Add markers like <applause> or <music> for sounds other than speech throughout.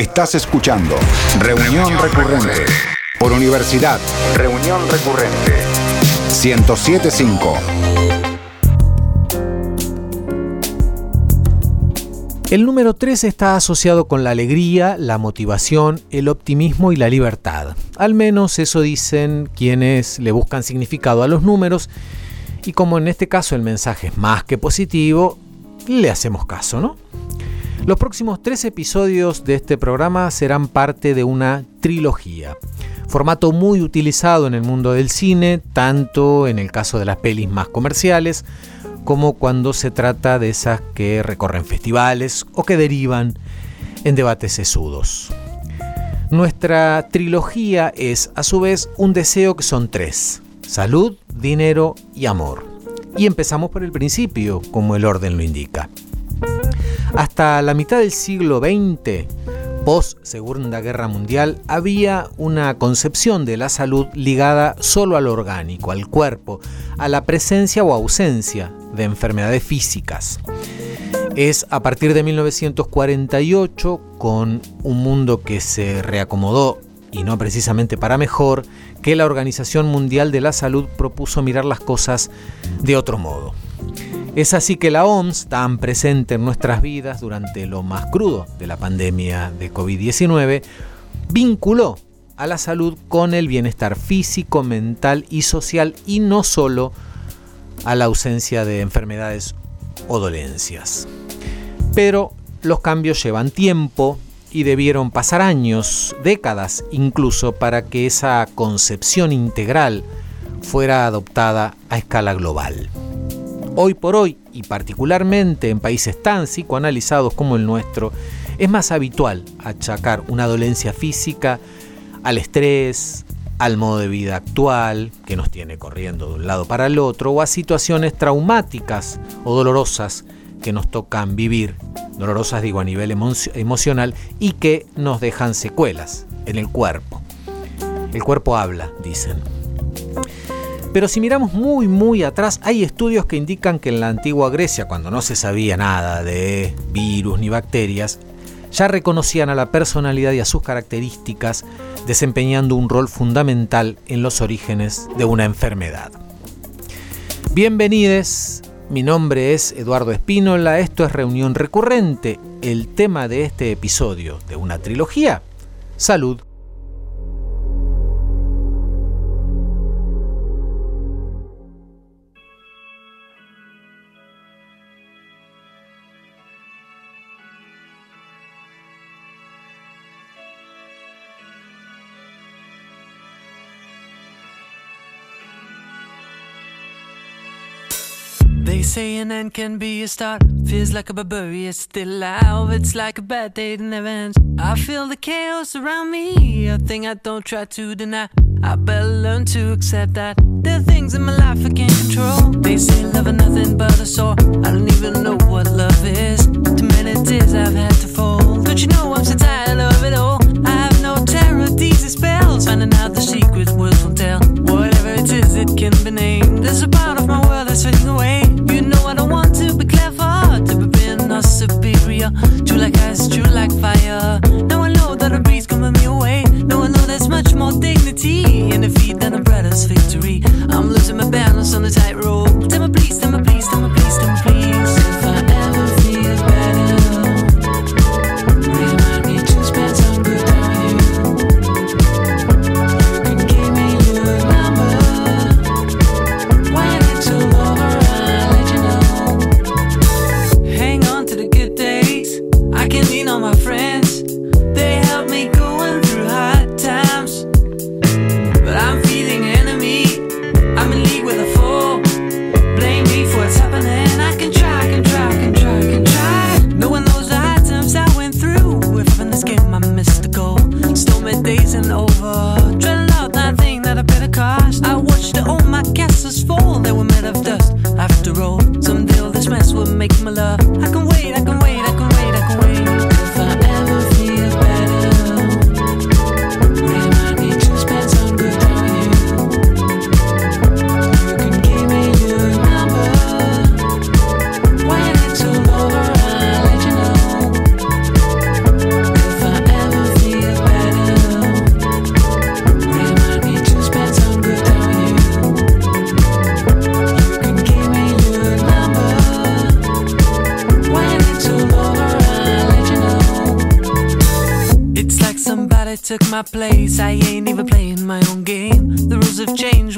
Estás escuchando Reunión Recurrente por Universidad. Reunión Recurrente 1075. El número 3 está asociado con la alegría, la motivación, el optimismo y la libertad. Al menos eso dicen quienes le buscan significado a los números y como en este caso el mensaje es más que positivo, le hacemos caso, ¿no? Los próximos tres episodios de este programa serán parte de una trilogía, formato muy utilizado en el mundo del cine, tanto en el caso de las pelis más comerciales, como cuando se trata de esas que recorren festivales o que derivan en debates sesudos. Nuestra trilogía es a su vez un deseo que son tres, salud, dinero y amor. Y empezamos por el principio, como el orden lo indica. Hasta la mitad del siglo XX, post Segunda Guerra Mundial, había una concepción de la salud ligada solo al orgánico, al cuerpo, a la presencia o ausencia de enfermedades físicas. Es a partir de 1948, con un mundo que se reacomodó y no precisamente para mejor, que la Organización Mundial de la Salud propuso mirar las cosas de otro modo. Es así que la OMS, tan presente en nuestras vidas durante lo más crudo de la pandemia de COVID-19, vinculó a la salud con el bienestar físico, mental y social y no solo a la ausencia de enfermedades o dolencias. Pero los cambios llevan tiempo y debieron pasar años, décadas incluso, para que esa concepción integral fuera adoptada a escala global. Hoy por hoy, y particularmente en países tan psicoanalizados como el nuestro, es más habitual achacar una dolencia física al estrés, al modo de vida actual, que nos tiene corriendo de un lado para el otro, o a situaciones traumáticas o dolorosas que nos tocan vivir, dolorosas digo a nivel emocional, y que nos dejan secuelas en el cuerpo. El cuerpo habla, dicen. Pero si miramos muy muy atrás, hay estudios que indican que en la antigua Grecia, cuando no se sabía nada de virus ni bacterias, ya reconocían a la personalidad y a sus características, desempeñando un rol fundamental en los orígenes de una enfermedad. Bienvenidos, mi nombre es Eduardo Espínola, esto es Reunión Recurrente, el tema de este episodio de una trilogía, salud They say an end can be a start. Feels like a barbarian still alive. It's like a bad day that never ends. I feel the chaos around me. A thing I don't try to deny. I better learn to accept that there are things in my life I can't control. They say love is nothing but a sore. I don't even know what love is. Too many tears I've had to fold. Don't you know I'm so tired of it all? I have no terror these spells. Finding out the secret words won't tell. Whatever it is, it can be named. There's a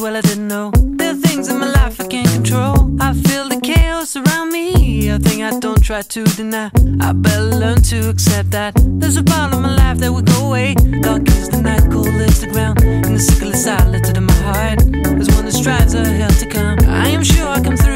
Well, I didn't know. There are things in my life I can't control. I feel the chaos around me. A thing I don't try to deny. I better learn to accept that. There's a part of my life that will go away. Dark is the night, cold is the ground. And the sickle is silent in my heart. There's one that strives a hell to come. I am sure I come through.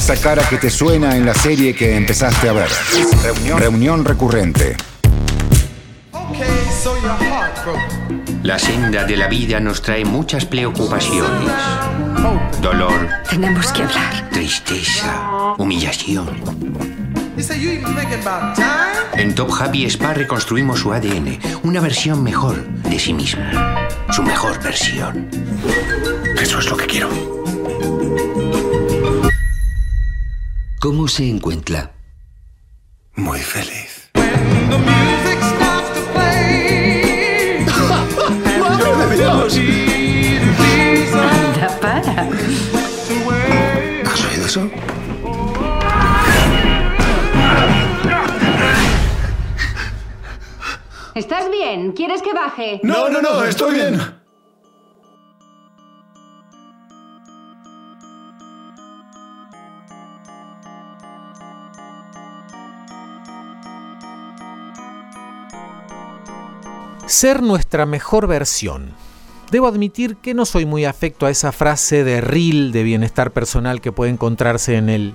Esa cara que te suena en la serie que empezaste a ver. Reunión, Reunión recurrente. La senda de la vida nos trae muchas preocupaciones. Dolor, Tenemos que hablar. tristeza, humillación. En Top Happy Spa reconstruimos su ADN, una versión mejor de sí mismo. Su mejor versión. Eso es lo que quiero. ¿Cómo se encuentra? Muy feliz. Anda, <laughs> para. ¿Has oído eso? ¿Estás bien? ¿Quieres que baje? No, no, no, estoy bien. Ser nuestra mejor versión. Debo admitir que no soy muy afecto a esa frase de reel de bienestar personal que puede encontrarse en el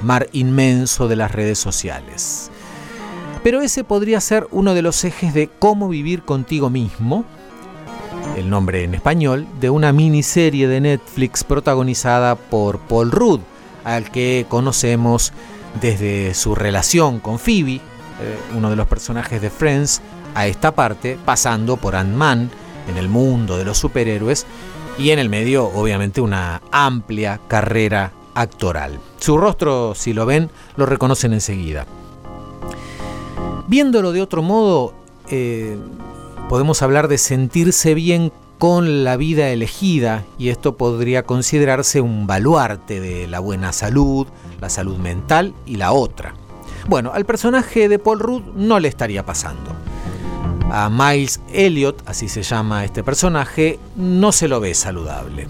mar inmenso de las redes sociales. Pero ese podría ser uno de los ejes de cómo vivir contigo mismo, el nombre en español, de una miniserie de Netflix protagonizada por Paul Rudd, al que conocemos desde su relación con Phoebe, eh, uno de los personajes de Friends, a esta parte, pasando por Ant-Man en el mundo de los superhéroes y en el medio, obviamente, una amplia carrera actoral. Su rostro, si lo ven, lo reconocen enseguida. Viéndolo de otro modo, eh, podemos hablar de sentirse bien con la vida elegida y esto podría considerarse un baluarte de la buena salud, la salud mental y la otra. Bueno, al personaje de Paul Rudd no le estaría pasando. A Miles Elliot, así se llama este personaje, no se lo ve saludable.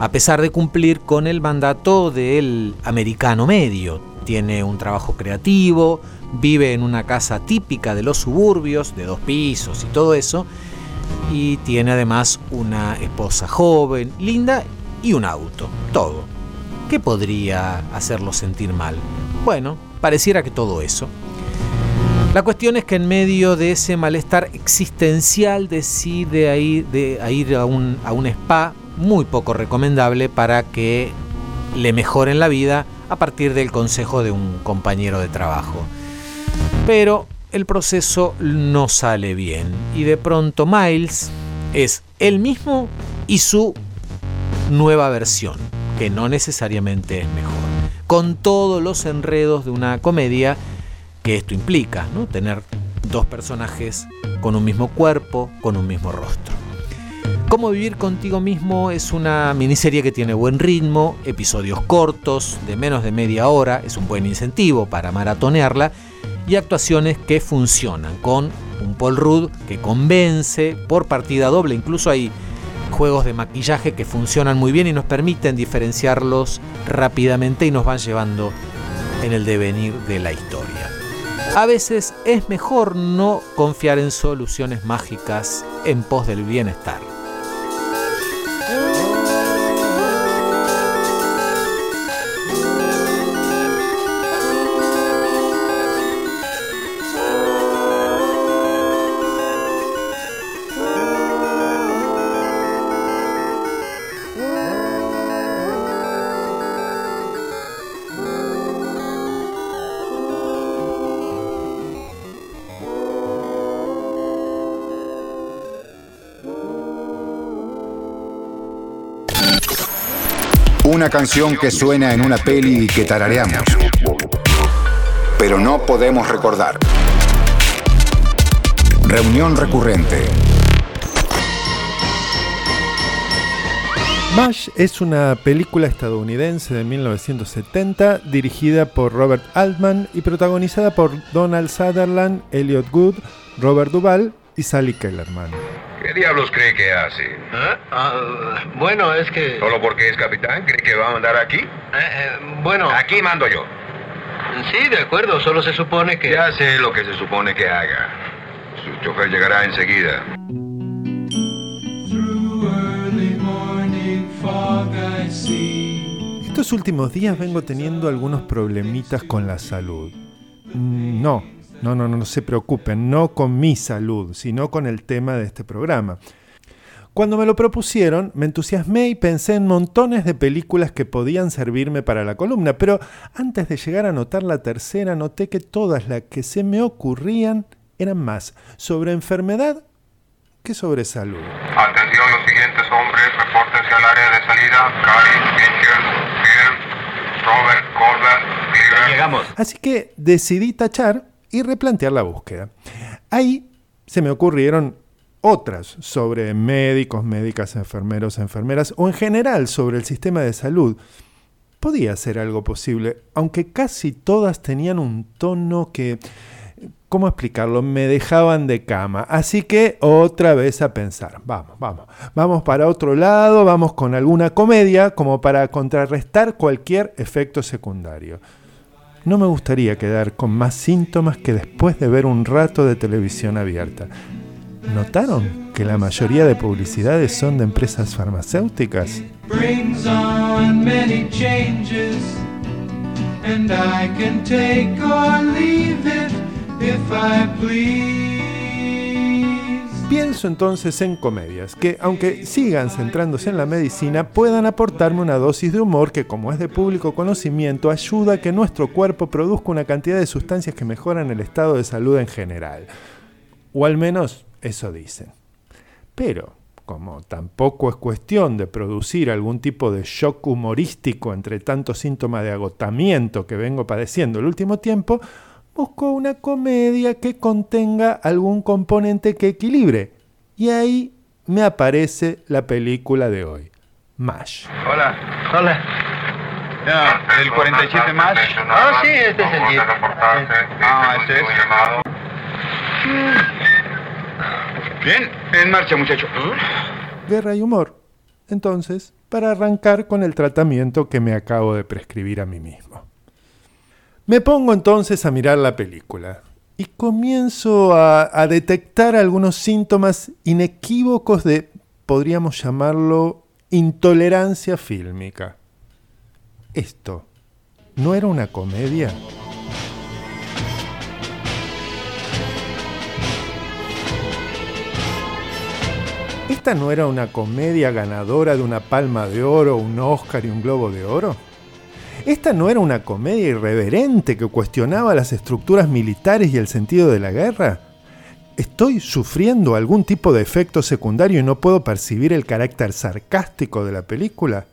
A pesar de cumplir con el mandato del americano medio, tiene un trabajo creativo, vive en una casa típica de los suburbios, de dos pisos y todo eso, y tiene además una esposa joven, linda y un auto, todo. ¿Qué podría hacerlo sentir mal? Bueno, pareciera que todo eso. La cuestión es que en medio de ese malestar existencial decide ir, de, a, ir a, un, a un spa muy poco recomendable para que le mejoren la vida a partir del consejo de un compañero de trabajo. Pero el proceso no sale bien y de pronto Miles es él mismo y su nueva versión, que no necesariamente es mejor, con todos los enredos de una comedia que esto implica, ¿no? Tener dos personajes con un mismo cuerpo, con un mismo rostro. Cómo vivir contigo mismo es una miniserie que tiene buen ritmo, episodios cortos, de menos de media hora, es un buen incentivo para maratonearla, y actuaciones que funcionan, con un Paul Rudd que convence por partida doble, incluso hay juegos de maquillaje que funcionan muy bien y nos permiten diferenciarlos rápidamente y nos van llevando en el devenir de la historia. A veces es mejor no confiar en soluciones mágicas en pos del bienestar. Una canción que suena en una peli y que tarareamos. Pero no podemos recordar. Reunión recurrente. MASH es una película estadounidense de 1970 dirigida por Robert Altman y protagonizada por Donald Sutherland, Elliot Good, Robert Duvall y Sally Kellerman. ¿Qué diablos cree que hace? ¿Eh? Ah, bueno, es que... ¿Solo porque es capitán? ¿Cree que va a mandar aquí? Eh, eh, bueno... Aquí mando yo. Sí, de acuerdo, solo se supone que... Ya sé lo que se supone que haga. Su chofer llegará enseguida. Estos últimos días vengo teniendo algunos problemitas con la salud. Mm, No, no, no, no, no se preocupen, no con mi salud, sino con el tema de este programa. Cuando me lo propusieron, me entusiasmé y pensé en montones de películas que podían servirme para la columna, pero antes de llegar a notar la tercera, noté que todas las que se me ocurrían eran más sobre enfermedad que sobre salud. Atención, los siguientes hombres, repórtense al área de salida. Cary, Mitchell, Bill, Robert, Colbert, Cleaver. Llegamos. Así que decidí tachar y replantear la búsqueda. Ahí se me ocurrieron otras sobre médicos, médicas, enfermeros, enfermeras o en general sobre el sistema de salud. Podía ser algo posible, aunque casi todas tenían un tono que, ¿cómo explicarlo? Me dejaban de cama. Así que otra vez a pensar. Vamos, vamos. Vamos para otro lado, vamos con alguna comedia como para contrarrestar cualquier efecto secundario. No me gustaría quedar con más síntomas que después de ver un rato de televisión abierta. ¿Notaron que la mayoría de publicidades son de empresas farmacéuticas? if I please. Entonces en comedias que, aunque sigan centrándose en la medicina, puedan aportarme una dosis de humor que, como es de público conocimiento, ayuda a que nuestro cuerpo produzca una cantidad de sustancias que mejoran el estado de salud en general. O al menos eso dicen. Pero, como tampoco es cuestión de producir algún tipo de shock humorístico entre tantos síntomas de agotamiento que vengo padeciendo el último tiempo, busco una comedia que contenga algún componente que equilibre. Y ahí me aparece la película de hoy, MASH. Hola. Hola. Ya, ¿el 47 más? Ah, sí, este es el 10. Ah, este es. Bien, en marcha, muchacho. Guerra y humor. Entonces, para arrancar con el tratamiento que me acabo de prescribir a mí mismo. Me pongo entonces a mirar la película y comienzo a, detectar algunos síntomas inequívocos de, podríamos llamarlo, intolerancia fílmica. ¿Esto no era una comedia? ¿Esta no era una comedia ganadora de una palma de oro, un Oscar y un globo de oro? ¿Esta no era una comedia irreverente que cuestionaba las estructuras militares y el sentido de la guerra? ¿Estoy sufriendo algún tipo de efecto secundario y no puedo percibir el carácter sarcástico de la película?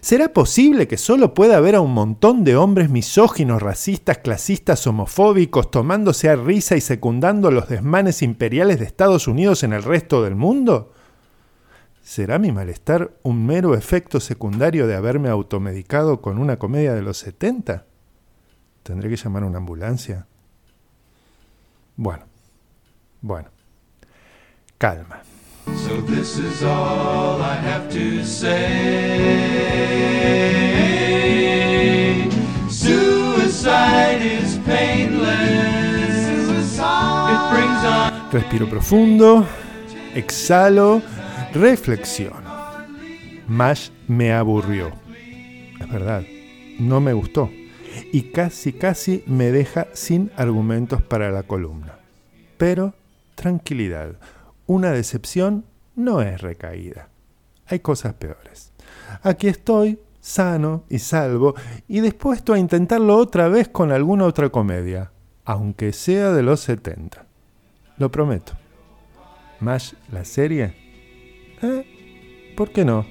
¿Será posible que solo pueda haber a un montón de hombres misóginos, racistas, clasistas, homofóbicos tomándose a risa y secundando los desmanes imperiales de Estados Unidos en el resto del mundo? ¿Será mi malestar un mero efecto secundario de haberme automedicado con una comedia de los 70? ¿Tendré que llamar a una ambulancia? Bueno, bueno. Calma. So this is all I have to say. Suicide is painless. It brings on Respiro profundo, exhalo, reflexiono. Mash me aburrió. Es verdad, no me gustó. Y casi, casi me deja sin argumentos para la columna. Pero, tranquilidad, una decepción no es recaída. Hay cosas peores. Aquí estoy, sano y salvo, y dispuesto a intentarlo otra vez con alguna otra comedia, aunque sea de los 70. Lo prometo. Mash, la serie, ¿Eh? ¿Por qué no?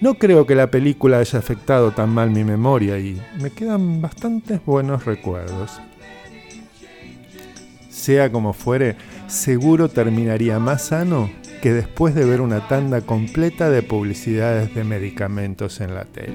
No creo que la película haya afectado tan mal mi memoria y me quedan bastantes buenos recuerdos. Sea como fuere, seguro terminaría más sano que después de ver una tanda completa de publicidades de medicamentos en la tele.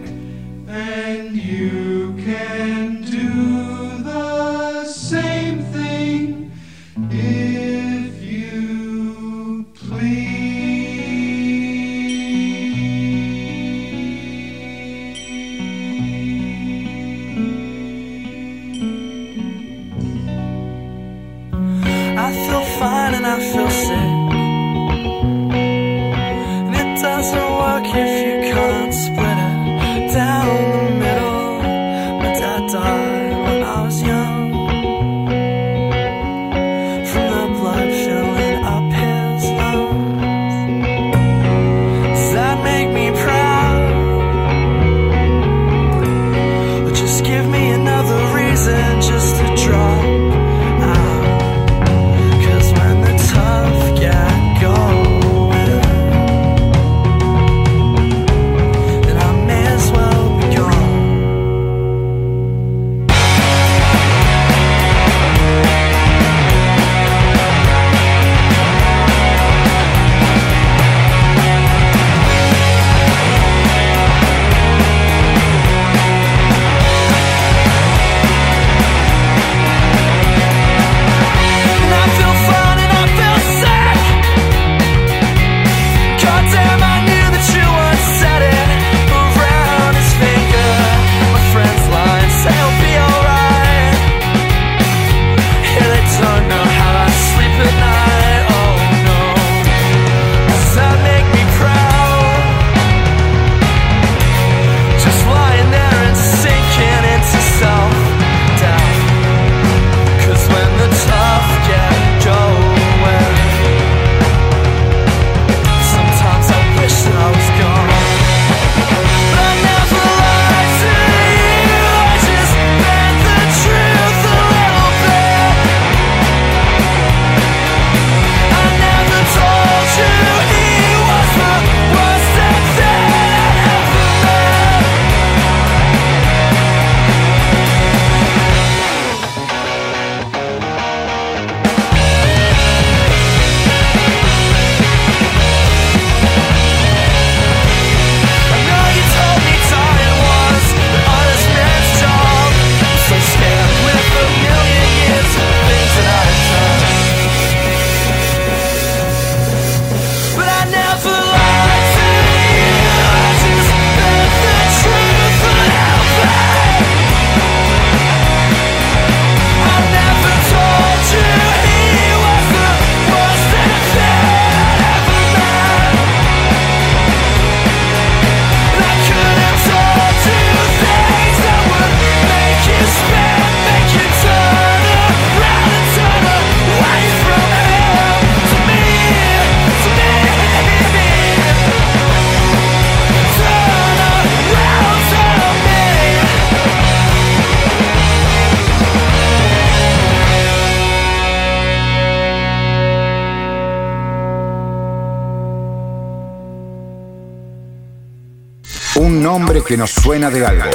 Que nos suena de algo.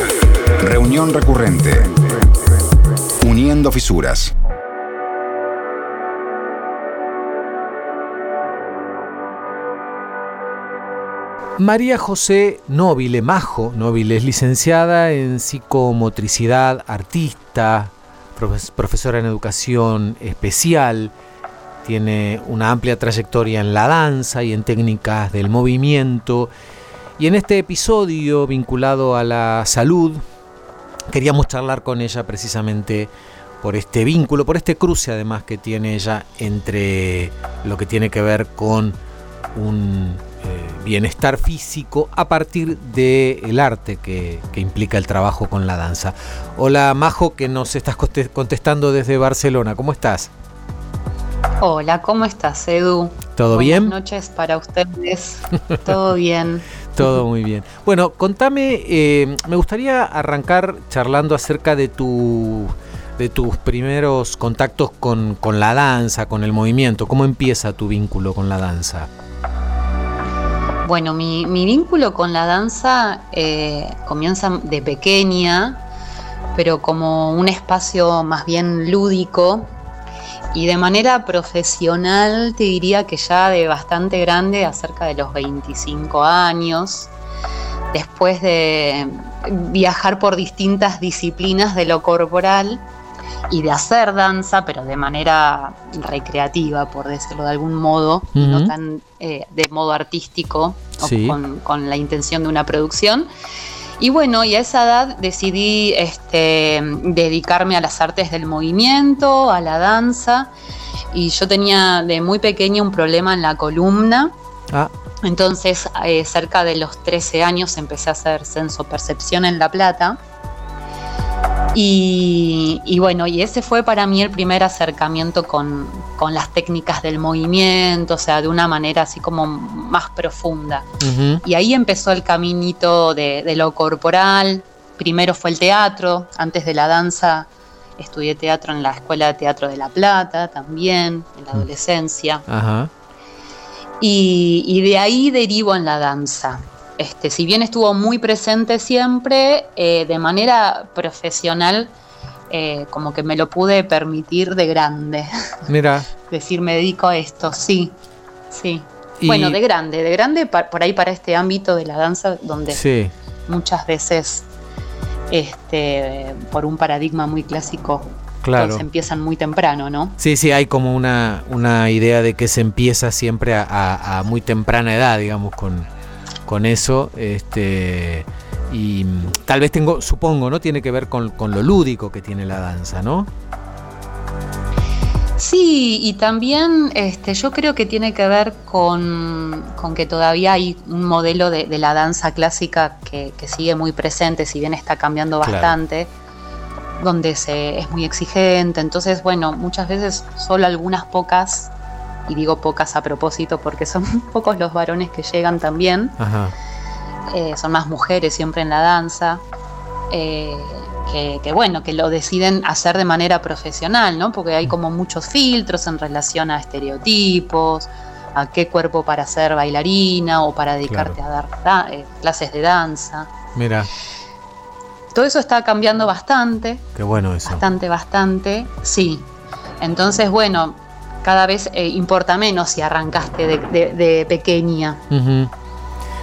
Reunión recurrente. Uniendo fisuras. María José Nóbile Majo, Nóbile es licenciada en psicomotricidad, artista, profes- profesora en educación especial, tiene una amplia trayectoria en la danza y en técnicas del movimiento. Y en este episodio vinculado a la salud, queríamos charlar con ella precisamente por este vínculo, por este cruce además que tiene ella entre lo que tiene que ver con un eh, bienestar físico a partir del arte que, que implica el trabajo con la danza. Hola Majo, que nos estás conte- contestando desde Barcelona, ¿cómo estás? Hola, ¿cómo estás, Edu? ¿Todo Buenas bien? noches para ustedes. <laughs> Todo bien. Todo muy bien. Bueno, contame, eh, me gustaría arrancar charlando acerca de tu de tus primeros contactos con, con la danza, con el movimiento. ¿Cómo empieza tu vínculo con la danza? Bueno, mi, mi vínculo con la danza eh, comienza de pequeña, pero como un espacio más bien lúdico y de manera profesional te diría que ya de bastante grande, acerca de los 25 años, después de viajar por distintas disciplinas de lo corporal y de hacer danza, pero de manera recreativa, por decirlo de algún modo, no tan eh, de modo artístico o con, con la intención de una producción. Y bueno, y a esa edad decidí este, dedicarme a las artes del movimiento, a la danza, y yo tenía de muy pequeña un problema en la columna. Ah, Entonces, eh, cerca de los 13 años empecé a hacer censo percepción en La Plata. Y, y bueno, y ese fue para mí el primer acercamiento con, con las técnicas del movimiento, o sea, de una manera así como más profunda. Y ahí empezó el caminito de, de lo corporal. Primero fue el teatro, antes de la danza estudié teatro en la Escuela de Teatro de La Plata también, en la Mm. adolescencia. Y, y de ahí derivo en la danza. Este, si bien estuvo muy presente siempre, eh, de manera profesional, eh, como que me lo pude permitir de grande. <laughs> Mira. Decir, me dedico a esto, sí, sí. Y- Bueno, de grande, de grande por ahí para este ámbito de la danza, donde Sí. muchas veces, este, por un paradigma muy clásico, Claro. todos empiezan muy temprano, ¿no? Sí, sí, hay como una, una idea de que se empieza siempre a, a- a muy temprana edad, digamos, con, con eso. Este, y tal vez tengo, supongo, ¿no? Tiene que ver con, con lo lúdico que tiene la danza, ¿no? Sí, y también este, yo creo que tiene que ver con, con que todavía hay un modelo de, de la danza clásica que, que sigue muy presente, si bien está cambiando Claro. bastante, donde se, es muy exigente. Entonces, bueno, muchas veces solo algunas pocas, y digo pocas a propósito porque son <laughs> pocos los varones que llegan también, Ajá. eh, son más mujeres siempre en la danza, eh, que, que, bueno, que lo deciden hacer de manera profesional, ¿no? Porque hay como muchos filtros en relación a estereotipos, a qué cuerpo para ser bailarina o para dedicarte a dar da- eh, clases de danza. Mira, Todo eso está cambiando bastante, qué bueno eso. bastante, bastante, sí. Entonces, bueno, cada vez eh, importa menos si arrancaste de, de- de pequeña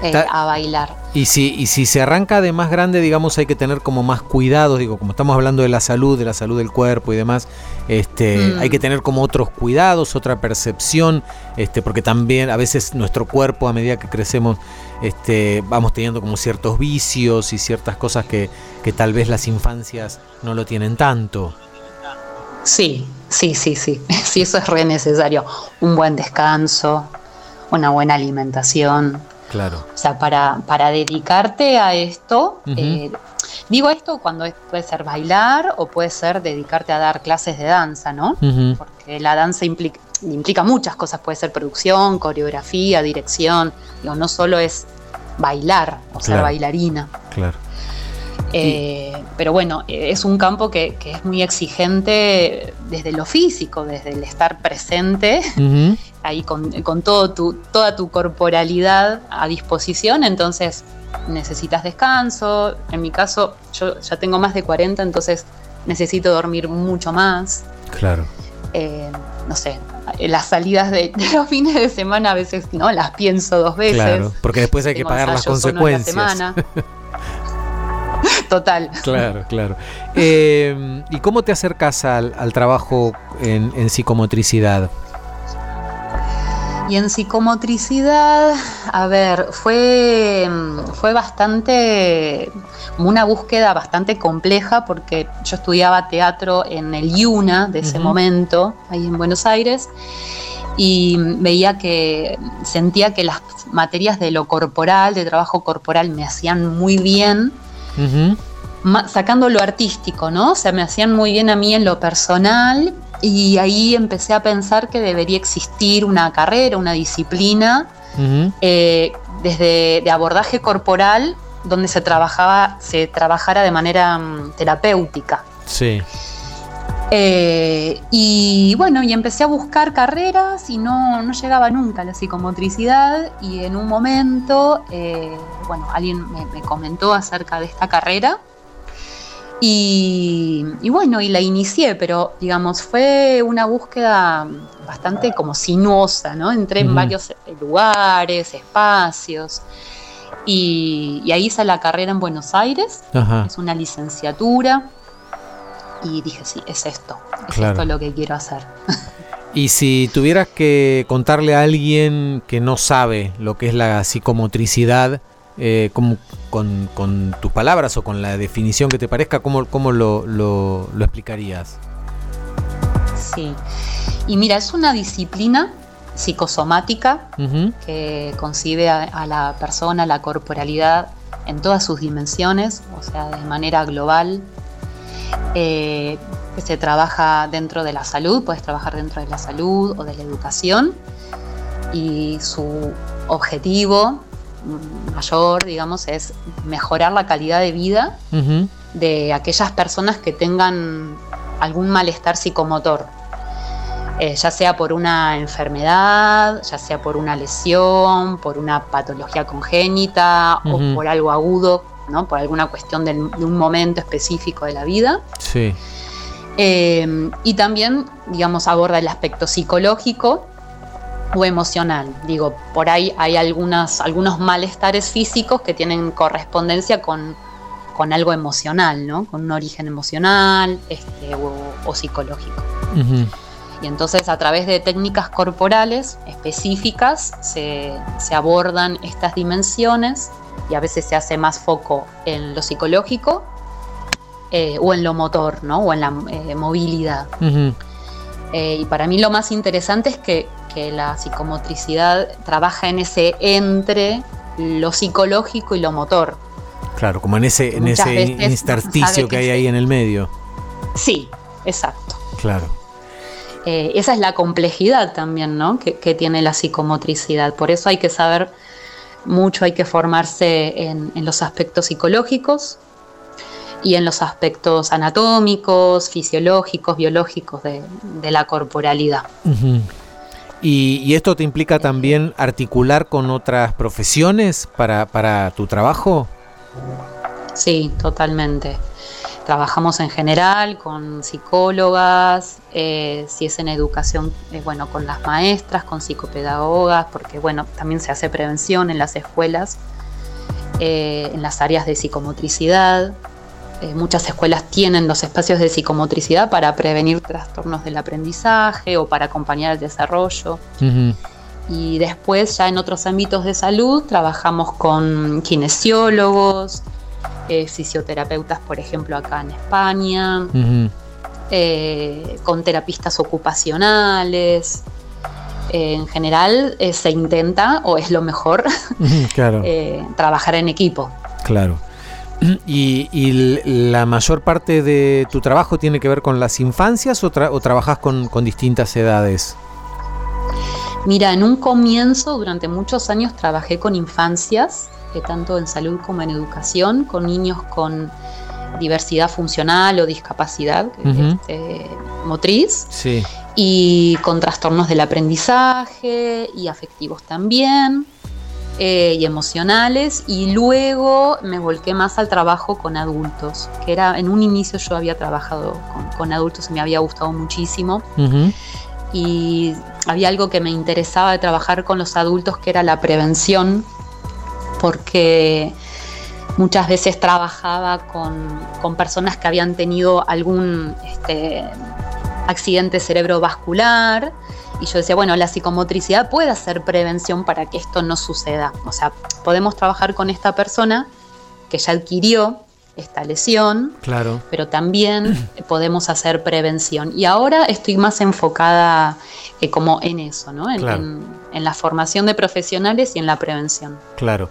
eh, a bailar. Y si, y si se arranca de más grande, digamos, hay que tener como más cuidados, digo, como estamos hablando de la salud, de la salud del cuerpo y demás, este, Mm. hay que tener como otros cuidados, otra percepción, este, porque también a veces nuestro cuerpo, a medida que crecemos, este, vamos teniendo como ciertos vicios y ciertas cosas que, que tal vez las infancias no lo tienen tanto. Sí, sí, sí, sí. Sí, eso es re necesario. Un buen descanso, una buena alimentación. Claro. O sea, para, para dedicarte a esto, eh, digo esto cuando es- puede ser bailar o puede ser dedicarte a dar clases de danza, ¿no? Porque la danza implica, implica muchas cosas, puede ser producción, coreografía, dirección. Digo, no solo es bailar o ser bailarina. Claro. Eh, pero bueno, eh, es un campo que, que es muy exigente desde lo físico, desde el estar presente, <laughs> ahí con, con todo tu, toda tu corporalidad a disposición, entonces necesitas descanso. En mi caso, yo ya tengo más de 40, entonces necesito dormir mucho más. Claro. Eh, no sé, las salidas de, <laughs> de los fines de semana a veces no las pienso dos veces. Claro, porque después hay que Tengo pagar las la consecuencias. semana. <laughs> <laughs> Total. Claro, claro. Eh, ¿Y cómo te acercas al, al trabajo en, en psicomotricidad? Y en psicomotricidad, a ver, fue, fue bastante, una búsqueda bastante compleja porque yo estudiaba teatro en el IUNA de ese momento, ahí en Buenos Aires, y veía que, sentía que las materias de lo corporal, de trabajo corporal, me hacían muy bien, sacando lo artístico, ¿no? O sea, me hacían muy bien a mí en lo personal y ahí empecé a pensar que debería existir una carrera, una disciplina eh, desde de abordaje corporal donde se trabajaba, se trabajara de manera mm, terapéutica. Sí. Eh, y bueno, y empecé a buscar carreras y no, no llegaba nunca a la psicomotricidad y en un momento, eh, bueno, alguien me, me comentó acerca de esta carrera y, y bueno, y la inicié, pero digamos, fue una búsqueda bastante como sinuosa, ¿no? Entré en varios lugares, espacios, y, y ahí hice la carrera en Buenos Aires, Ajá. es una licenciatura, y dije, sí, es esto, es Claro. esto lo que quiero hacer. <laughs> Y si tuvieras que contarle a alguien que no sabe lo que es la psicomotricidad, eh, ¿cómo- con, con tus palabras o con la definición que te parezca, ¿cómo, cómo lo, lo- lo explicarías? Sí, y mira, es una disciplina psicosomática que concibe a, a la persona, la corporalidad en todas sus dimensiones, o sea, de manera global, eh, que se trabaja dentro de la salud, puedes trabajar dentro de la salud o de la educación, y su objetivo mm, mayor, digamos, es mejorar la calidad de vida de aquellas personas que tengan algún malestar psicomotor, eh, ya sea por una enfermedad, ya sea por una lesión, por una patología congénita o por algo agudo, ¿no? por alguna cuestión de un momento específico de la vida. Sí. Eh, y también, digamos, aborda el aspecto psicológico o emocional. Digo, por ahí hay algunas, algunos malestares físicos que tienen correspondencia con, con algo emocional, ¿no? Con un origen emocional este, o, o psicológico. Y entonces a través de técnicas corporales específicas se, se abordan estas dimensiones y a veces se hace más foco en lo psicológico eh, o en lo motor, ¿no? O en la eh, movilidad. Eh, y para mí lo más interesante es que, que la psicomotricidad trabaja en ese entre lo psicológico y lo motor. Claro, como en ese, en ese intersticio que hay ahí en el medio. Sí, exacto. Claro. Esa es la complejidad también, ¿no? Que, que tiene la psicomotricidad. Por eso hay que saber mucho, hay que formarse en, en los aspectos psicológicos y en los aspectos anatómicos, fisiológicos, biológicos de, de la corporalidad. Y, y esto te implica también articular con otras profesiones para, para tu trabajo? Sí, totalmente. Trabajamos en general con psicólogas, eh, si es en educación, eh, bueno, con las maestras, con psicopedagogas, porque bueno, también se hace prevención en las escuelas, eh, en las áreas de psicomotricidad. Muchas escuelas tienen los espacios de psicomotricidad para prevenir trastornos del aprendizaje o para acompañar el desarrollo. Y después ya en otros ámbitos de salud trabajamos con kinesiólogos, eh, fisioterapeutas, por ejemplo, acá en España, eh, con terapistas ocupacionales. Eh, en general eh, se intenta, o es lo mejor, Claro, <laughs> trabajar en equipo. claro. <clears throat> ¿Y, la mayor parte de tu trabajo tiene que ver con las infancias o, tra- o trabajas con, con distintas edades? Mira, en un comienzo, durante muchos años, trabajé con infancias, eh, tanto en salud como en educación, con niños con diversidad funcional o discapacidad este, motriz Sí. y con trastornos del aprendizaje y afectivos también eh, y emocionales y luego me volqué más al trabajo con adultos que era en un inicio yo había trabajado con, con adultos y me había gustado muchísimo. Y había algo que me interesaba de trabajar con los adultos que era la prevención porque muchas veces trabajaba con, con personas que habían tenido algún este, accidente cerebrovascular y yo decía, bueno, la psicomotricidad puede hacer prevención para que esto no suceda. O sea, podemos trabajar con esta persona que ya adquirió esta lesión, Claro. pero también <clears throat> podemos hacer prevención. Y ahora estoy más enfocada eh, como en eso, ¿no? En, Claro. en- en la formación de profesionales y en la prevención. Claro.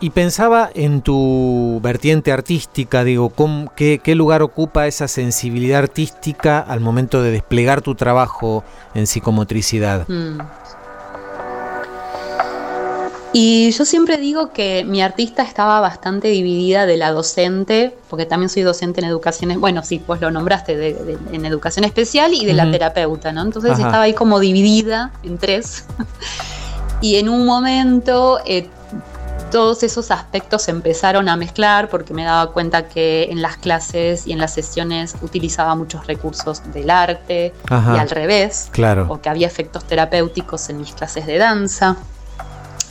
Y pensaba en tu vertiente artística, digo, ¿cómo- qué, qué lugar ocupa esa sensibilidad artística al momento de desplegar tu trabajo en psicomotricidad? Mm. Y yo siempre digo que mi artista estaba bastante dividida de la docente, porque también soy docente en educación, bueno, sí, pues lo nombraste, de- de- en educación especial y de la Ujú. terapeuta, ¿no? Entonces Ajá. estaba ahí como dividida en tres. <laughs> y en un momento eh, todos esos aspectos se empezaron a mezclar porque me daba cuenta que en las clases y en las sesiones utilizaba muchos recursos del arte Ajá. y al revés Claro. o que había efectos terapéuticos en mis clases de danza,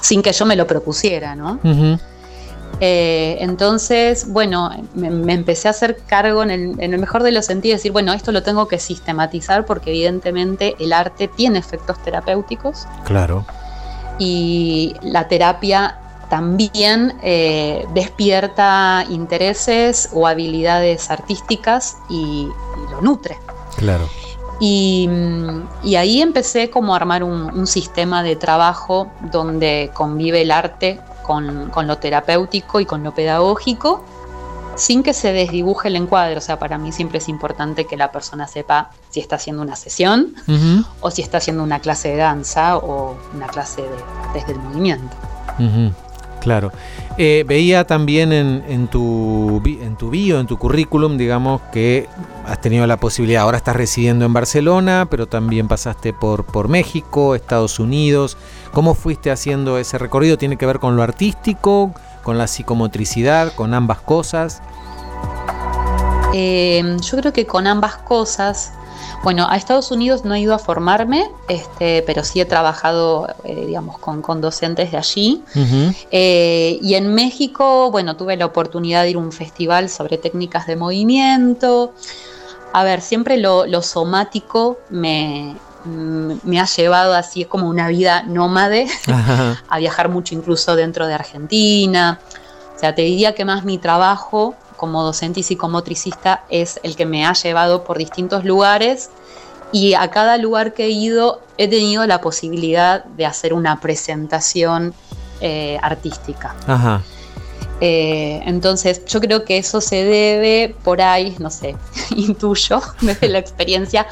sin que yo me lo propusiera, ¿no? Eh, entonces, bueno, me, me empecé a hacer cargo en el, en el mejor de los sentidos, decir, bueno, esto lo tengo que sistematizar porque evidentemente el arte tiene efectos terapéuticos Claro. y la terapia también eh, despierta intereses o habilidades artísticas y- y lo nutre. Claro. Y, y ahí empecé como a armar un, un sistema de trabajo donde convive el arte con, con lo terapéutico y con lo pedagógico, sin que se desdibuje el encuadre. O sea, para mí siempre es importante que la persona sepa si está haciendo una sesión o si está haciendo una clase de danza o una clase de- desde el movimiento. Claro. Eh, veía también en, tu, en tu bio, en tu currículum, digamos, que has tenido la posibilidad, ahora estás residiendo en Barcelona, pero también pasaste por, por México, Estados Unidos. ¿Cómo fuiste haciendo ese recorrido? ¿Tiene que ver con lo artístico, con la psicomotricidad, con ambas cosas? Eh, yo creo que con ambas cosas, bueno, a Estados Unidos no he ido a formarme, este, pero sí he trabajado, eh, digamos, con, con docentes de allí. Eh, y en México, bueno, tuve la oportunidad de ir a un festival sobre técnicas de movimiento. A ver, siempre lo, lo somático me, mm, me ha llevado así, es como una vida nómade, <laughs> a viajar mucho incluso dentro de Argentina. O sea, te diría que más mi trabajo como docente y psicomotricista es el que me ha llevado por distintos lugares y a cada lugar que he ido he tenido la posibilidad de hacer una presentación eh, artística. Ajá. Eh, entonces yo creo que eso se debe por ahí, no sé, <laughs> intuyo desde la experiencia,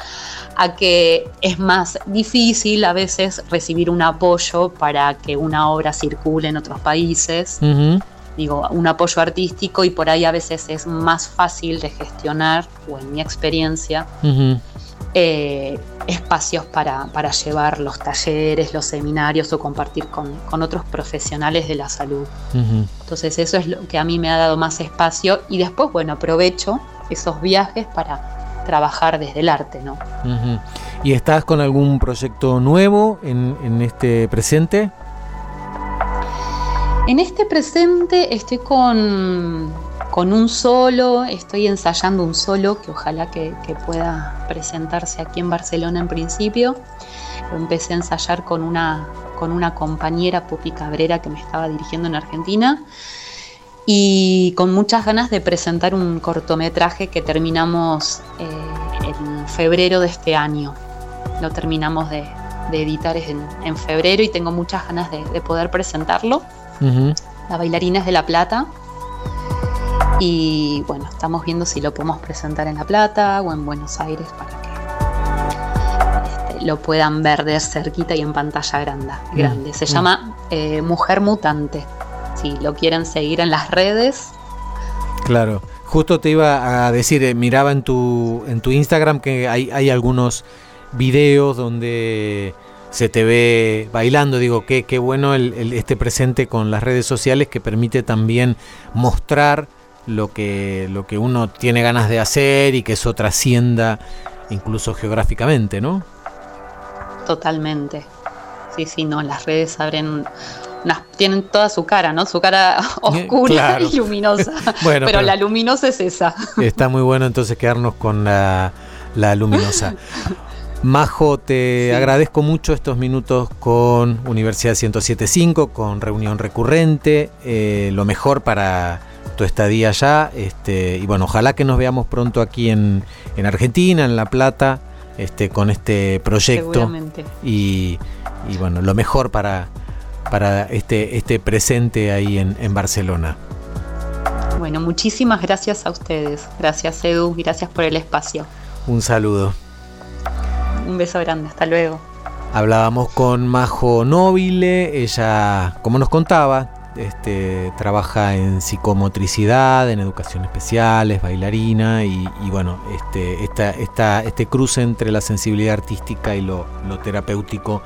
a que es más difícil a veces recibir un apoyo para que una obra circule en otros países Ujú. Digo, un apoyo artístico y por ahí a veces es más fácil de gestionar, o en mi experiencia, eh, espacios para, para llevar los talleres, los seminarios o compartir con, con otros profesionales de la salud. Entonces eso es lo que a mí me ha dado más espacio y después, bueno, aprovecho esos viajes para trabajar desde el arte, ¿no? ¿Y estás con algún proyecto nuevo en, en este presente? En este presente estoy con, con un solo, estoy ensayando un solo que ojalá que, pueda presentarse aquí en Barcelona en principio. Lo empecé a ensayar con una, con una compañera, Pupi Cabrera, que me estaba dirigiendo en Argentina. Y con muchas ganas de presentar un cortometraje que terminamos eh, en febrero de este año. Lo terminamos de, de editar en, en febrero y tengo muchas ganas de poder presentarlo. La bailarina es de La Plata. Y bueno, estamos viendo si lo podemos presentar en La Plata o en Buenos Aires para que este, lo puedan ver de cerquita y en pantalla grande. grande. Se mm. llama eh, Mujer Mutante. Si lo quieren seguir en las redes, Claro. Justo te iba a decir, eh, miraba en tu, en tu Instagram que hay, hay algunos videos donde se te ve bailando. Digo, qué, qué bueno el, el- este presente con las redes sociales que permite también mostrar lo que, lo que uno tiene ganas de hacer y que eso trascienda incluso geográficamente, ¿no? totalmente. Sí, sí, no, las redes abren. unas- tienen toda su cara, ¿no? Su cara <laughs> oscura claro. y luminosa. <laughs> Bueno, pero, pero- la luminosa es esa. Está muy bueno entonces quedarnos con la, la luminosa. <laughs> Majo, te agradezco mucho estos minutos con Universidad 1075, con reunión recurrente, eh, lo mejor para tu estadía allá, este, y bueno, ojalá que nos veamos pronto aquí en, en Argentina, en La Plata, este, con este proyecto. Y, y bueno, lo mejor para, para este, este presente ahí en, en Barcelona. Bueno, muchísimas gracias a ustedes. Gracias, Edu. Gracias por el espacio. Un saludo. Un beso grande, hasta luego. Hablábamos con Majo Nobile, ella, como nos contaba, este, trabaja en psicomotricidad, en educación especial, es bailarina y, bueno, este, esta, esta, este cruce entre la sensibilidad artística y lo, terapéutico,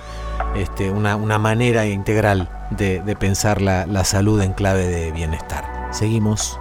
este, una, una, manera integral de, pensar la salud en clave de bienestar. Seguimos.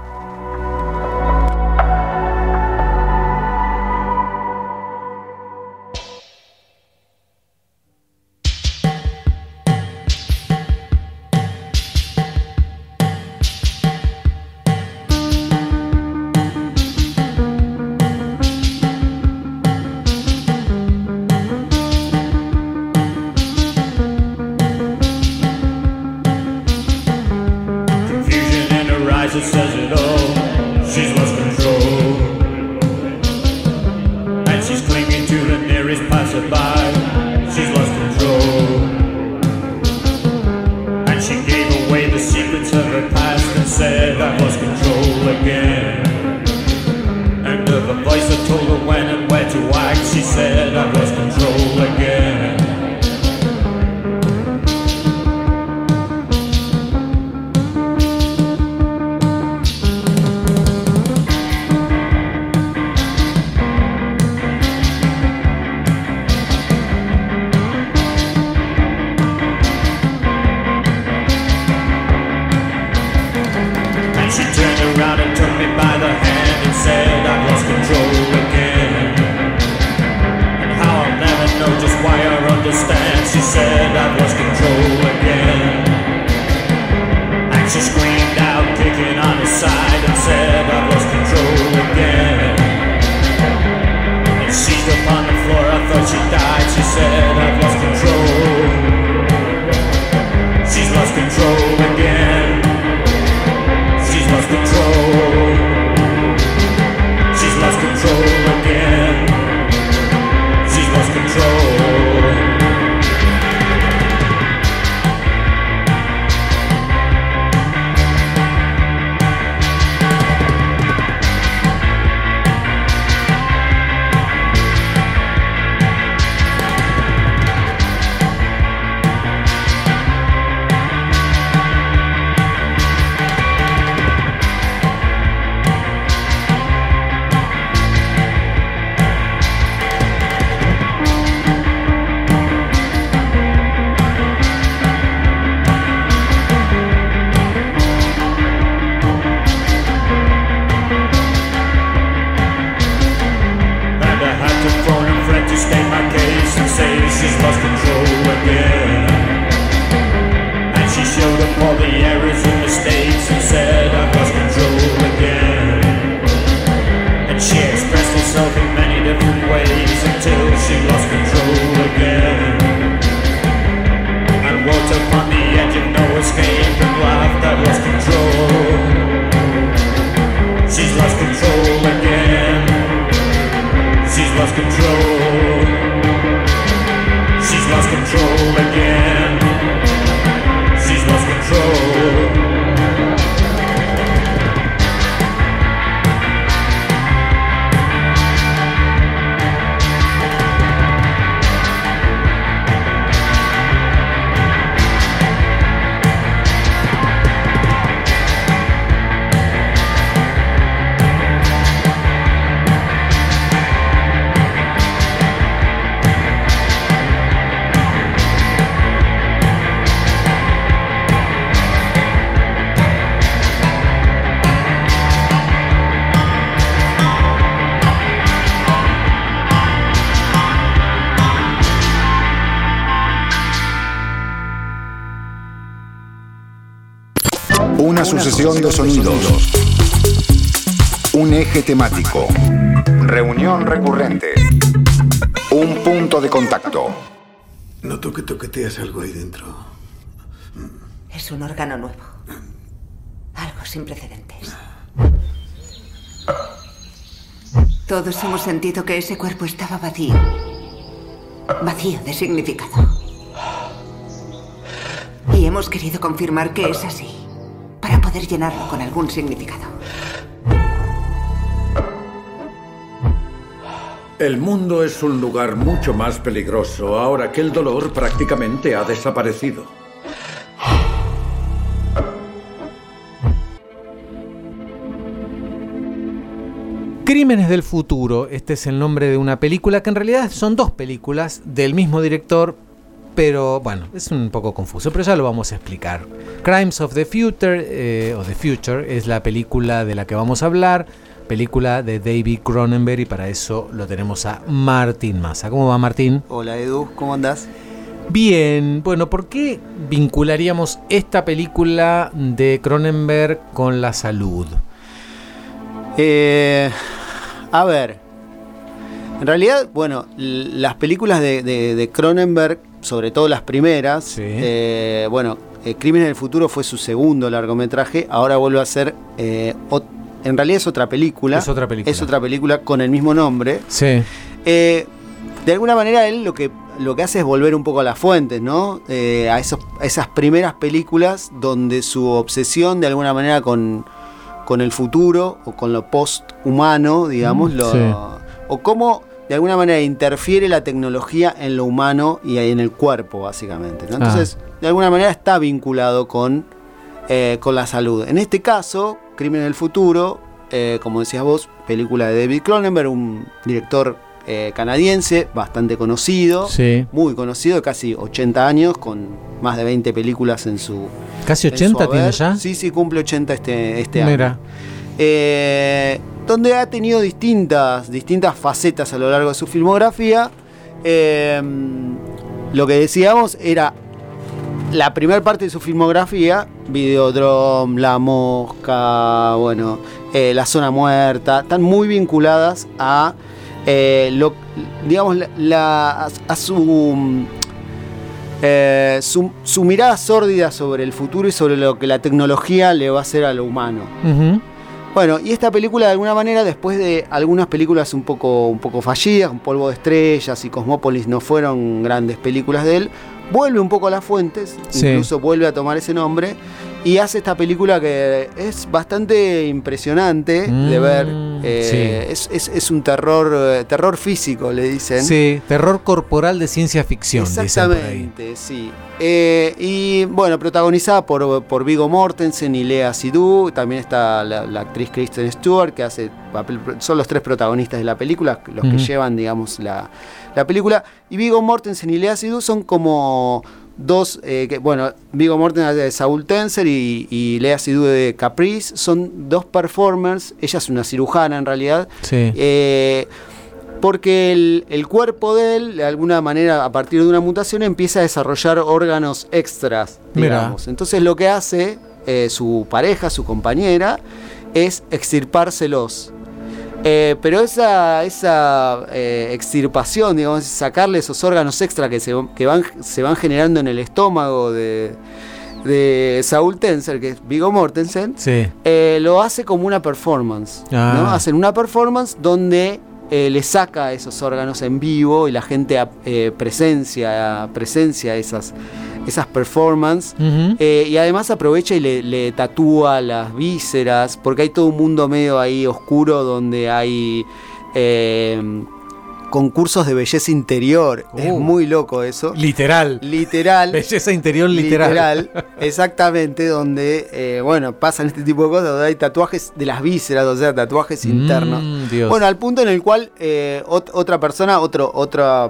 Sucesión de sonidos. Un eje temático. Reunión recurrente. Un punto de contacto. Noto que toqueteas algo ahí dentro. Es un órgano nuevo. Algo sin precedentes. Todos hemos sentido que ese cuerpo estaba vacío. Vacío de significado. Y hemos querido confirmar que es así para poder llenarlo con algún significado. El mundo es un lugar mucho más peligroso ahora que el dolor prácticamente ha desaparecido. Crímenes del futuro, este es el nombre de una película que en realidad son dos películas del mismo director pero bueno, es un poco confuso, pero ya lo vamos a explicar. Crimes of the Future, eh, o The Future, es la película de la que vamos a hablar, película de David Cronenberg y para eso lo tenemos a Martín Massa. ¿Cómo va Martín? Hola Edu, ¿cómo andás? Bien, bueno, ¿por qué vincularíamos esta película de Cronenberg con la salud? Eh, a ver, en realidad, bueno, las películas de, de- de Cronenberg, sobre todo las primeras, eh, bueno, eh, Crímenes del Futuro fue su segundo largometraje, ahora vuelve a ser, eh, en realidad es otra película. Es otra película. Es otra película con el mismo nombre. Sí. Eh, de alguna manera él lo que, lo que hace es volver un poco a las fuentes, ¿no? Eh, a, esos, a esas primeras películas donde su obsesión de alguna manera con, con el futuro o con lo post-humano, digamos, Mm, lo- sí. o cómo de alguna manera interfiere la tecnología en lo humano y en el cuerpo, básicamente. ¿no? Ah. Entonces, de alguna manera está vinculado con, eh, con la salud. En este caso, Crimen del Futuro, eh, como decías vos, película de David Cronenberg, un director eh, canadiense bastante conocido, Sí. muy conocido, casi 80 años, con más de 20 películas en su... ¿Casi en su 80 tiene ya? Sí, sí, cumple 80 este, este año. Eh, donde ha tenido distintas, distintas facetas a lo largo de su filmografía. Eh, lo que decíamos era la primera parte de su filmografía, Videodrome, La Mosca, bueno, eh, La Zona Muerta, están muy vinculadas a, lo, digamos, a, su, su, mirada sórdida sobre el futuro y sobre lo que la tecnología le va a hacer a lo humano. Bueno, y esta película de alguna manera, después de algunas películas un poco, un poco fallidas, un Polvo de Estrellas y Cosmópolis no fueron grandes películas de él, vuelve un poco a las fuentes, Sí. incluso vuelve a tomar ese nombre, y hace esta película que es bastante impresionante de Mm, ver. eh, es, es- es un terror, eh, terror físico, le dicen. Sí, terror corporal de ciencia ficción. Exactamente, sí. Eh, y bueno, protagonizada por, por Vigo Mortensen y Lea Seydoux. También está la, la actriz Kristen Stewart, que hace papel. Son los tres protagonistas de la película, los que llevan, digamos, la, la película. Y Vigo Mortensen y Lea Seydoux son como dos. eh, que, bueno, Vigo Mortensen de Saul Tenser y, y Lea Seydoux de Caprice. Son dos performers. Ella es una cirujana en realidad. Sí. Eh, porque el, el cuerpo de él, de alguna manera, a partir de una mutación, empieza a desarrollar órganos extras, Mira. digamos. Entonces lo que hace eh, su pareja, su compañera, es extirpárselos. Eh, pero esa, esa eh, extirpación, digamos, sacarle esos órganos extra que, se, que van, se van generando en el estómago de, de Saul Tenser, que es Vigo Mortensen, Sí. eh, lo hace como una performance. Ah. ¿no? Hacen una performance donde eh, le saca esos órganos en vivo y la gente eh, presencia, presencia esas, esas performances. Eh, y además aprovecha y le, le tatúa las vísceras, porque hay todo un mundo medio ahí oscuro donde hay eh, concursos de belleza interior. Es Uh. muy loco eso. Literal. Literal. <laughs> Belleza interior literal. Literal, exactamente, donde, eh, bueno, pasan este tipo de cosas, donde hay tatuajes de las vísceras, o sea, tatuajes Mm, internos. Dios. Bueno, al punto en el cual eh, ot- otra persona, otro, otra,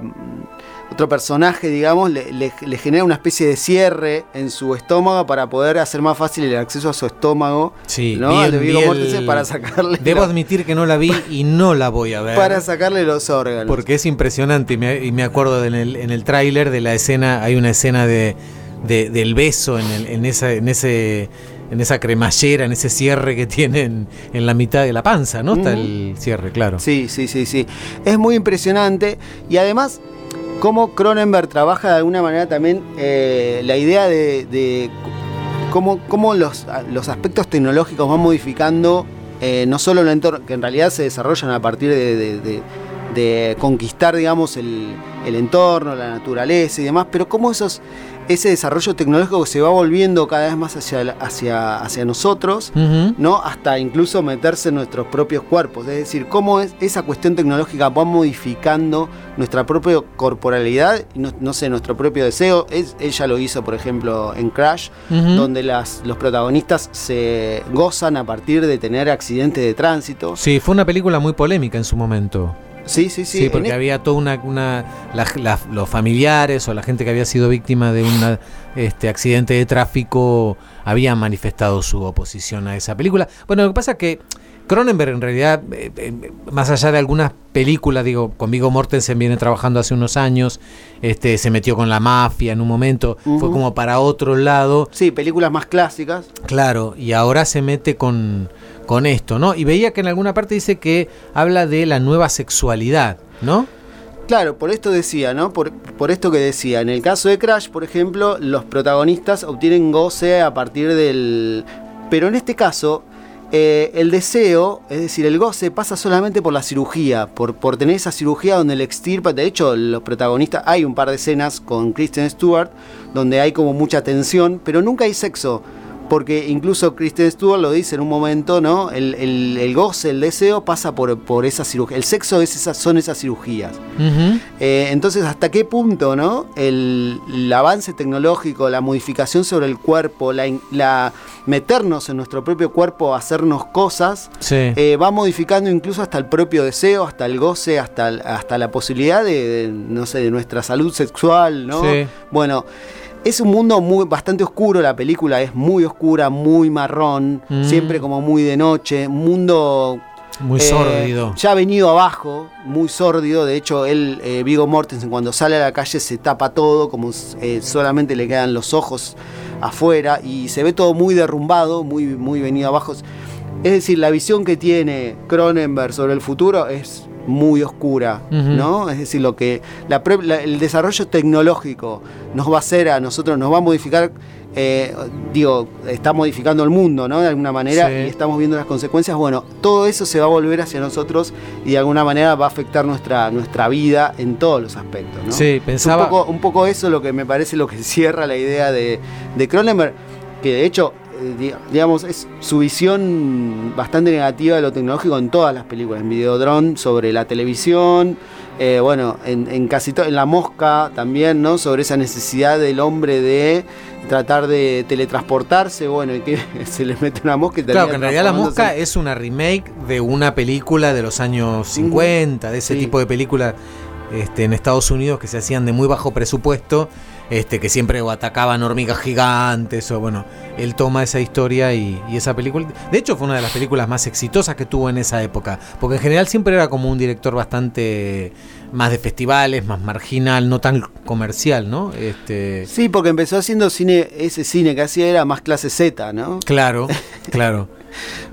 otro personaje, digamos, le, le- le genera una especie de cierre en su estómago para poder hacer más fácil el acceso a su estómago. Sí, ¿no? vi Al el- de Viggo vi el- Mortensen para sacarle, Debo la- admitir que no la vi y no la voy a ver. para sacarle los órganos. Porque es impresionante y me, y me acuerdo de en el, en el tráiler de la escena, hay una escena de, de- del beso en, el- en, esa, en, ese, en esa cremallera, en ese cierre que tienen en la mitad de la panza, ¿no? Está el cierre, claro. Sí, sí, sí, sí. Es muy impresionante y además cómo Cronenberg trabaja de alguna manera también eh, la idea de, cómo, cómo los, los aspectos tecnológicos van modificando eh, no solo el entorno, que en realidad se desarrollan a partir de- de conquistar, digamos, el, el entorno, la naturaleza y demás, pero cómo esos, ese desarrollo tecnológico se va volviendo cada vez más hacia, hacia, hacia nosotros, ¿no? Hasta incluso meterse en nuestros propios cuerpos. Es decir, cómo es, esa cuestión tecnológica va modificando nuestra propia corporalidad, y no, no sé, nuestro propio deseo. Es, ella lo hizo, por ejemplo, en Crash, donde las, los protagonistas se gozan a partir de tener accidentes de tránsito. Sí, fue una película muy polémica en su momento. Sí, sí, sí. Sí, porque en e- había toda una, una la- la- los familiares o la gente que había sido víctima de un este, accidente de tráfico habían manifestado su oposición a esa película. Bueno, lo que pasa es que Cronenberg en realidad, eh, eh, más allá de algunas películas, digo, con Viggo Mortensen viene trabajando hace unos años, este, se metió con la mafia en un momento, fue como para otro lado. Sí, películas más clásicas. Claro, y ahora se mete con, con esto, ¿no? Y veía que en alguna parte dice que habla de la nueva sexualidad, ¿no? Claro, por esto decía, ¿no? Por, por esto que decía. En el caso de Crash, por ejemplo, los protagonistas obtienen goce a partir del. Pero en este caso, eh, el deseo, es decir, el goce pasa solamente por la cirugía, por, por tener esa cirugía donde le extirpa. De hecho, los protagonistas, hay un par de escenas con Kristen Stewart donde hay como mucha tensión, pero nunca hay sexo. Porque incluso Kristen Stewart lo dice en un momento, ¿no? El, el- el goce, el deseo pasa por, por esa cirugía. El sexo es esas, son esas cirugías. Eh, entonces, ¿hasta qué punto, no? El, el avance tecnológico, la modificación sobre el cuerpo, la, la meternos en nuestro propio cuerpo, hacernos cosas, Sí. eh, va modificando incluso hasta el propio deseo, hasta el goce, hasta, hasta la posibilidad de, de, no sé, de nuestra salud sexual, ¿no? Sí. Bueno. Es un mundo muy, bastante oscuro, la película es muy oscura, muy marrón, Mm. siempre como muy de noche, un mundo Muy eh, sórdido. ya ha venido abajo, muy sórdido. De hecho, él, eh, Vigo Mortensen, cuando sale a la calle se tapa todo, como eh, solamente le quedan los ojos afuera y se ve todo muy derrumbado, muy, muy venido abajo. Es decir, la visión que tiene Cronenberg sobre el futuro es muy oscura. ¿no? Es decir, lo que la pre- la- el desarrollo tecnológico nos va a hacer a nosotros, nos va a modificar, eh, digo, está modificando el mundo, ¿no? De alguna manera Sí. y estamos viendo las consecuencias. Bueno, todo eso se va a volver hacia nosotros y de alguna manera va a afectar nuestra, nuestra vida en todos los aspectos, ¿no? Sí, pensaba- un poco, un poco eso lo que me parece lo que <laughs> cierra la idea de, de Cronenberg, que de hecho, digamos, es su visión bastante negativa de lo tecnológico en todas las películas, en Videodrome, sobre la televisión, eh, bueno, en, en casi todo, en La Mosca también, ¿no? Sobre esa necesidad del hombre de tratar de teletransportarse, bueno, y que <laughs> se le mete una mosca y Claro, que en realidad La Mosca es una remake de una película de los años 50, de ese Sí. tipo de películas este, en Estados Unidos que se hacían de muy bajo presupuesto, este, que siempre atacaban hormigas gigantes o bueno, él toma esa historia y, y esa película. De hecho, fue una de las películas más exitosas que tuvo en esa época, porque en general siempre era como un director bastante más de festivales, más marginal, no tan comercial, ¿no? Este, Sí, porque empezó haciendo cine, ese cine que hacía era más clase Z, ¿no? claro, claro. <laughs>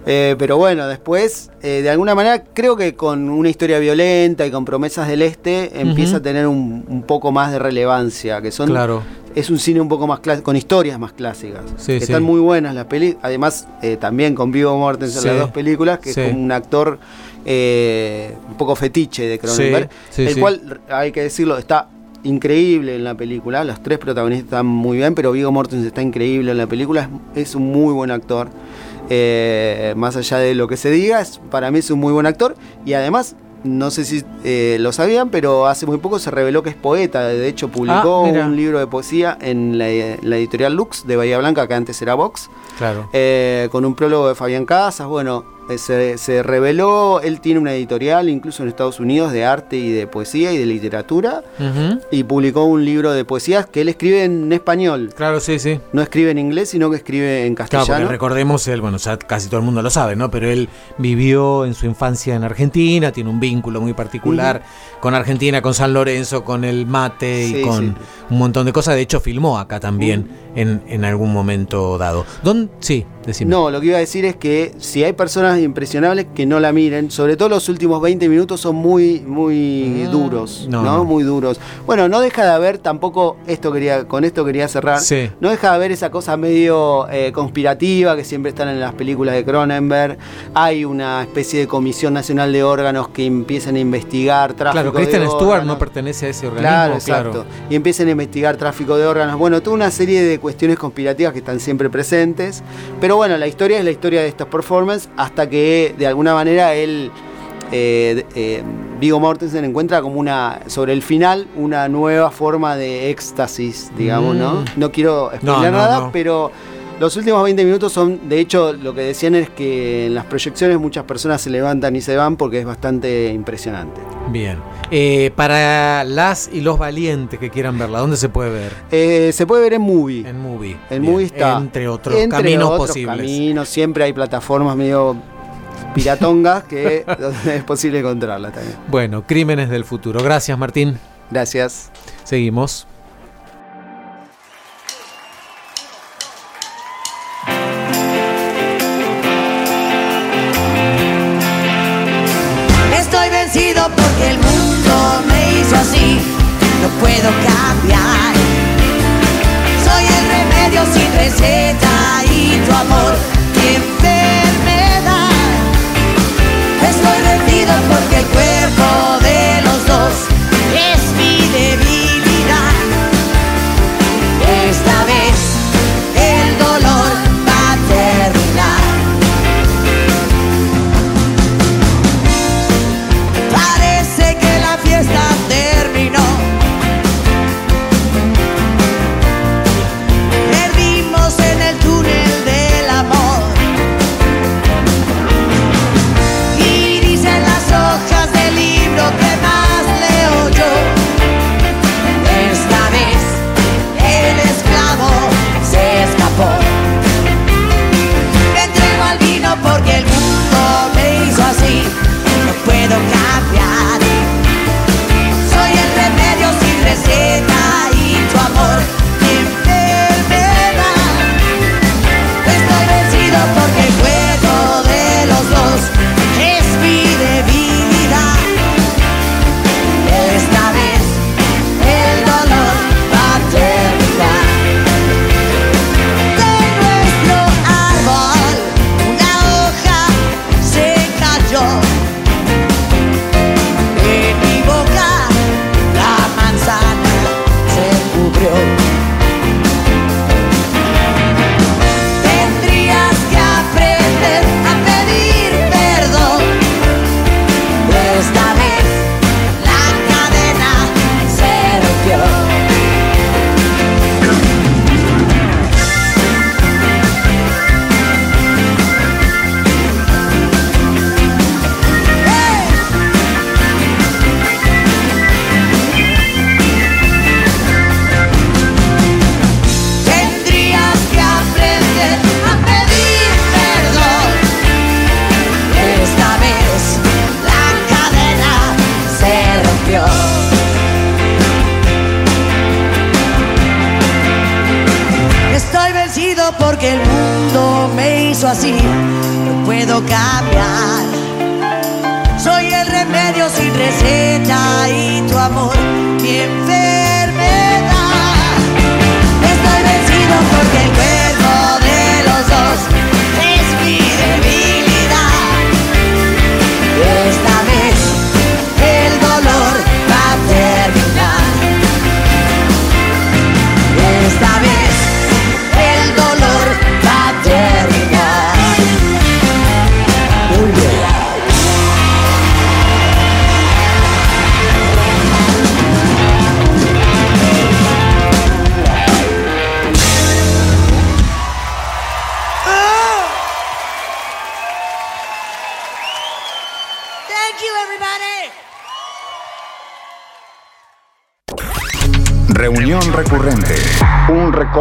Eh, pero bueno, después, eh, de alguna manera, creo que con una historia violenta y con promesas del este, empieza a tener un, un poco más de relevancia, que son... Claro. Es un cine un poco más clásico, con historias más clásicas. Sí, que sí. Están muy buenas las películas. Además, eh, también con Vigo Mortensen Sí. las dos películas, que es como un actor un poco fetiche de Cronenberg. El cual, hay que decirlo, está increíble en la película. Los tres protagonistas están muy bien, pero Vigo Mortensen está increíble en la película. Es, es un muy buen actor. Eh, más allá de lo que se diga, es- para mí es un muy buen actor. Y además, no sé si eh, lo sabían, pero hace muy poco se reveló que es poeta. De hecho, publicó Ah, mira. un libro de poesía en la, la editorial Lux de Bahía Blanca, que antes era Vox. Claro. Eh, con un prólogo de Fabián Casas. Bueno, se, se reveló, él tiene una editorial incluso en Estados Unidos de arte y de poesía y de literatura. Y publicó un libro de poesías que él escribe en español. Claro, sí, sí. No escribe en inglés, sino que escribe en Claro, castellano. porque recordemos, él, bueno, ya casi todo el mundo lo sabe, ¿no? Pero él vivió en su infancia en Argentina, tiene un vínculo muy particular con Argentina, con San Lorenzo, con el mate y Sí, con sí. un montón de cosas. De hecho, filmó acá también en, en algún momento dado. ¿Dónde? Sí. Decime. No, lo que iba a decir es que si hay personas impresionables que no la miren, sobre todo los últimos 20 minutos son muy, muy duros, no, no, no. Muy duros. Bueno, no deja de haber tampoco, esto quería, con esto quería cerrar, Sí. no deja de haber esa cosa medio eh, conspirativa que siempre están en las películas de Cronenberg. Hay una especie de comisión nacional de órganos que empiezan a investigar tráfico Claro, Kristen Stewart no pertenece a ese organismo. Claro, Claro, exacto. Y empiezan a investigar tráfico de órganos. Bueno, toda una serie de cuestiones conspirativas que están siempre presentes. Pero bueno, la historia es la historia de estos performances hasta que de alguna manera él, eh, eh, Viggo Mortensen, encuentra como una, sobre el final, una nueva forma de éxtasis, digamos, ¿no? Mm. No quiero No, explicar no, nada, no. pero... Los últimos 20 minutos son, de hecho, lo que decían es que en las proyecciones muchas personas se levantan y se van porque es bastante impresionante. Bien. Eh, para las y los valientes que quieran verla, ¿dónde se puede ver? Eh, se puede ver en Movie. En Movie. En. Movie está. Entre otros Entre caminos otros posibles. caminos, siempre hay plataformas medio piratongas que <laughs> es posible encontrarlas también. Bueno, Crímenes del Futuro. Gracias, Martín. Gracias. Seguimos. Puedo cambiar. Soy el remedio sin receta y tu amor mi enfermedad. Estoy rendido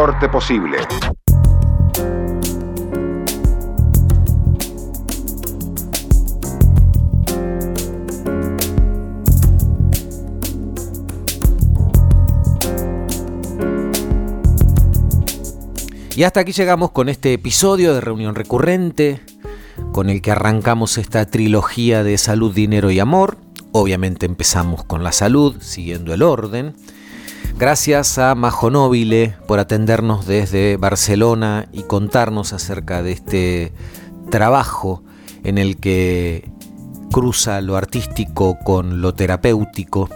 Posible. Y hasta aquí llegamos con este episodio de Reunión Recurrente, con el que arrancamos esta trilogía de salud, dinero y amor. Obviamente empezamos con la salud, siguiendo el orden. Gracias a Majo Nobile por atendernos desde Barcelona y contarnos acerca de este trabajo en el que cruza lo artístico con lo terapéutico.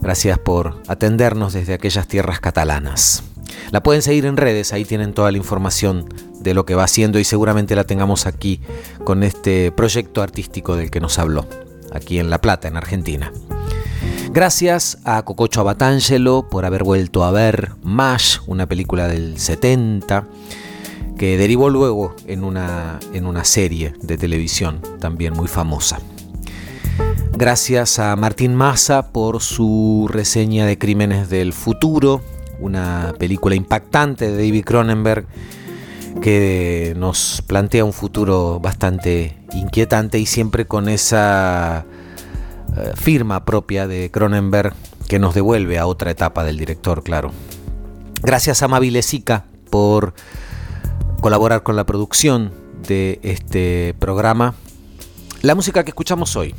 Gracias por atendernos desde aquellas tierras catalanas. La pueden seguir en redes, ahí tienen toda la información de lo que va haciendo y seguramente la tengamos aquí con este proyecto artístico del que nos habló, aquí en La Plata, en Argentina. Gracias a Cococho Abatangelo por haber vuelto a ver MASH, una película del 70, que derivó luego en una, en una serie de televisión también muy famosa. Gracias a Martín Massa por su reseña de Crímenes del Futuro, una película impactante de David Cronenberg que nos plantea un futuro bastante inquietante y siempre con esa eh, firma propia de Cronenberg que nos devuelve a otra etapa del director, claro. Gracias a Mabile Sica por colaborar con la producción de este programa. La música que escuchamos hoy,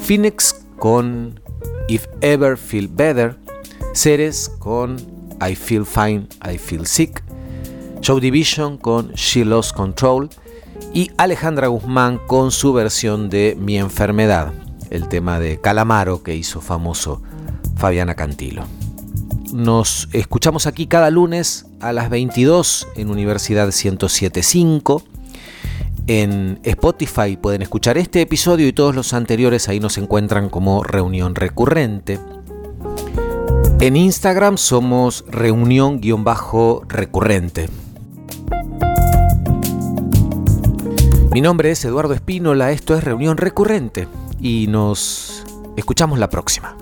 Phoenix con If Ever Feel Better, Ceres con I Feel Fine, I Feel Sick, Show Division con She Lost Control y Alejandra Guzmán con su versión de Mi Enfermedad el tema de Calamaro que hizo famoso Fabiana Cantilo. Nos escuchamos aquí cada lunes a las 22 en Universidad 1075. En Spotify pueden escuchar este episodio y todos los anteriores, ahí nos encuentran como reunión recurrente. En Instagram somos reunión-recurrente. Mi nombre es Eduardo Espínola, esto es Reunión Recurrente y nos escuchamos la próxima.